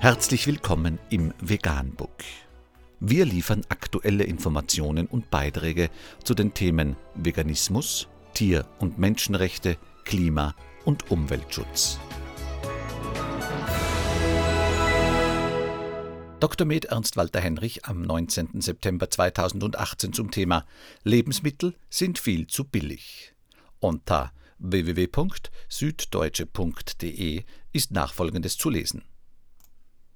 Herzlich willkommen im Veganbook. Wir liefern aktuelle Informationen und Beiträge zu den Themen Veganismus, Tier- und Menschenrechte, Klima- und Umweltschutz. Dr. Med Ernst Walter Henrich am 19. September 2018 zum Thema Lebensmittel sind viel zu billig. Unter www.süddeutsche.de ist nachfolgendes zu lesen.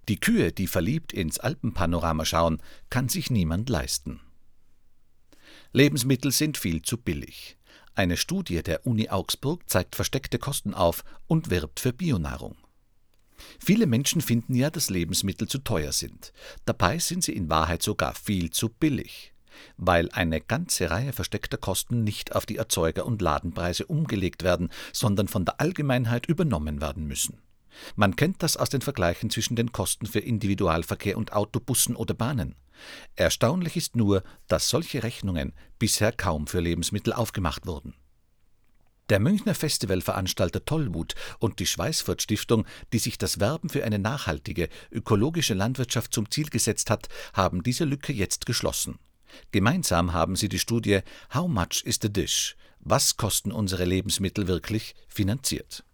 Die Kühe, die verliebt ins Alpenpanorama schauen, kann sich niemand leisten. Lebensmittel sind viel zu billig. Eine Studie der Uni Augsburg zeigt versteckte Kosten auf und wirbt für Bionahrung. Viele Menschen finden ja, dass Lebensmittel zu teuer sind. Dabei sind sie in Wahrheit sogar viel zu billig, weil eine ganze Reihe versteckter Kosten nicht auf die Erzeuger- und Ladenpreise umgelegt werden, sondern von der Allgemeinheit übernommen werden müssen. Man kennt das aus den Vergleichen zwischen den Kosten für Individualverkehr und Autobussen oder Bahnen. Erstaunlich ist nur, dass solche Rechnungen bisher kaum für Lebensmittel aufgemacht wurden. Der Münchner Festivalveranstalter Tollwut und die Schweißfurt Stiftung, die sich das Werben für eine nachhaltige, ökologische Landwirtschaft zum Ziel gesetzt hat, haben diese Lücke jetzt geschlossen. Gemeinsam haben sie die Studie How much is the dish? Was kosten unsere Lebensmittel wirklich? finanziert.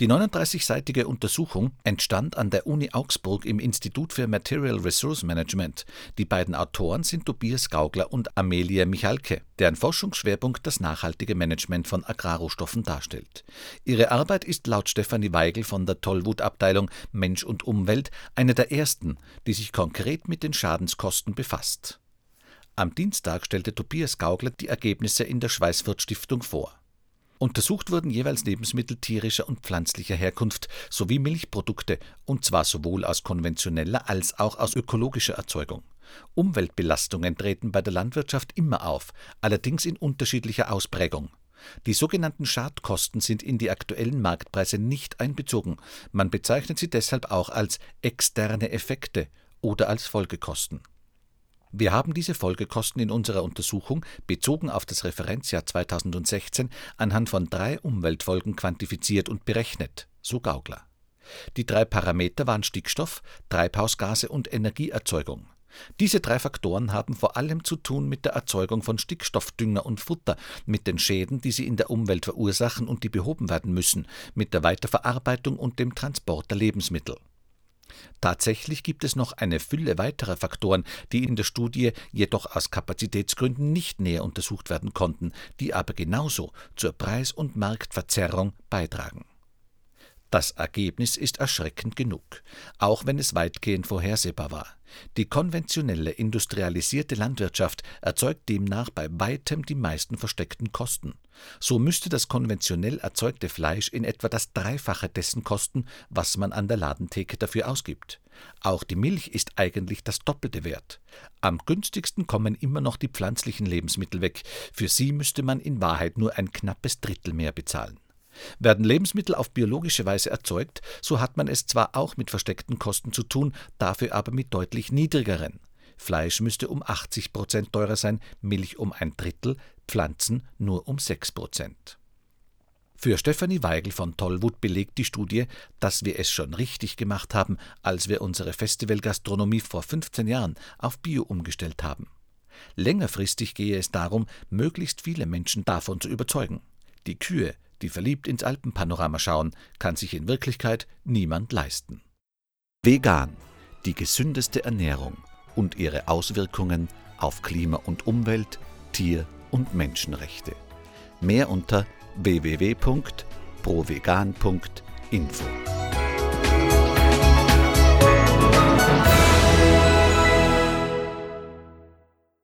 Die 39-seitige Untersuchung entstand an der Uni Augsburg im Institut für Material Resource Management. Die beiden Autoren sind Tobias Gaugler und Amelia Michalke, deren Forschungsschwerpunkt das nachhaltige Management von Agrarrohstoffen darstellt. Ihre Arbeit ist laut Stefanie Weigel von der Tollwut-Abteilung Mensch und Umwelt eine der ersten, die sich konkret mit den Schadenskosten befasst. Am Dienstag stellte Tobias Gaugler die Ergebnisse in der Schweißfurt Stiftung vor. Untersucht wurden jeweils Lebensmittel tierischer und pflanzlicher Herkunft sowie Milchprodukte, und zwar sowohl aus konventioneller als auch aus ökologischer Erzeugung. Umweltbelastungen treten bei der Landwirtschaft immer auf, allerdings in unterschiedlicher Ausprägung. Die sogenannten Schadkosten sind in die aktuellen Marktpreise nicht einbezogen, man bezeichnet sie deshalb auch als externe Effekte oder als Folgekosten wir haben diese Folgekosten in unserer Untersuchung, bezogen auf das Referenzjahr 2016, anhand von drei Umweltfolgen quantifiziert und berechnet, so Gaugler. Die drei Parameter waren Stickstoff, Treibhausgase und Energieerzeugung. Diese drei Faktoren haben vor allem zu tun mit der Erzeugung von Stickstoffdünger und Futter, mit den Schäden, die sie in der Umwelt verursachen und die behoben werden müssen, mit der Weiterverarbeitung und dem Transport der Lebensmittel. Tatsächlich gibt es noch eine Fülle weiterer Faktoren, die in der Studie jedoch aus Kapazitätsgründen nicht näher untersucht werden konnten, die aber genauso zur Preis- und Marktverzerrung beitragen das Ergebnis ist erschreckend genug, auch wenn es weitgehend vorhersehbar war. Die konventionelle industrialisierte Landwirtschaft erzeugt demnach bei weitem die meisten versteckten Kosten. So müsste das konventionell erzeugte Fleisch in etwa das Dreifache dessen kosten, was man an der Ladentheke dafür ausgibt. Auch die Milch ist eigentlich das doppelte wert. Am günstigsten kommen immer noch die pflanzlichen Lebensmittel weg, für sie müsste man in Wahrheit nur ein knappes Drittel mehr bezahlen. Werden Lebensmittel auf biologische Weise erzeugt, so hat man es zwar auch mit versteckten Kosten zu tun, dafür aber mit deutlich niedrigeren. Fleisch müsste um 80 Prozent teurer sein, Milch um ein Drittel, Pflanzen nur um 6 Prozent. Für Stefanie Weigel von Tollwut belegt die Studie, dass wir es schon richtig gemacht haben, als wir unsere Festivalgastronomie vor 15 Jahren auf Bio umgestellt haben. Längerfristig gehe es darum, möglichst viele Menschen davon zu überzeugen. Die Kühe, die verliebt ins Alpenpanorama schauen, kann sich in Wirklichkeit niemand leisten. Vegan, die gesündeste Ernährung und ihre Auswirkungen auf Klima und Umwelt, Tier- und Menschenrechte. Mehr unter www.provegan.info.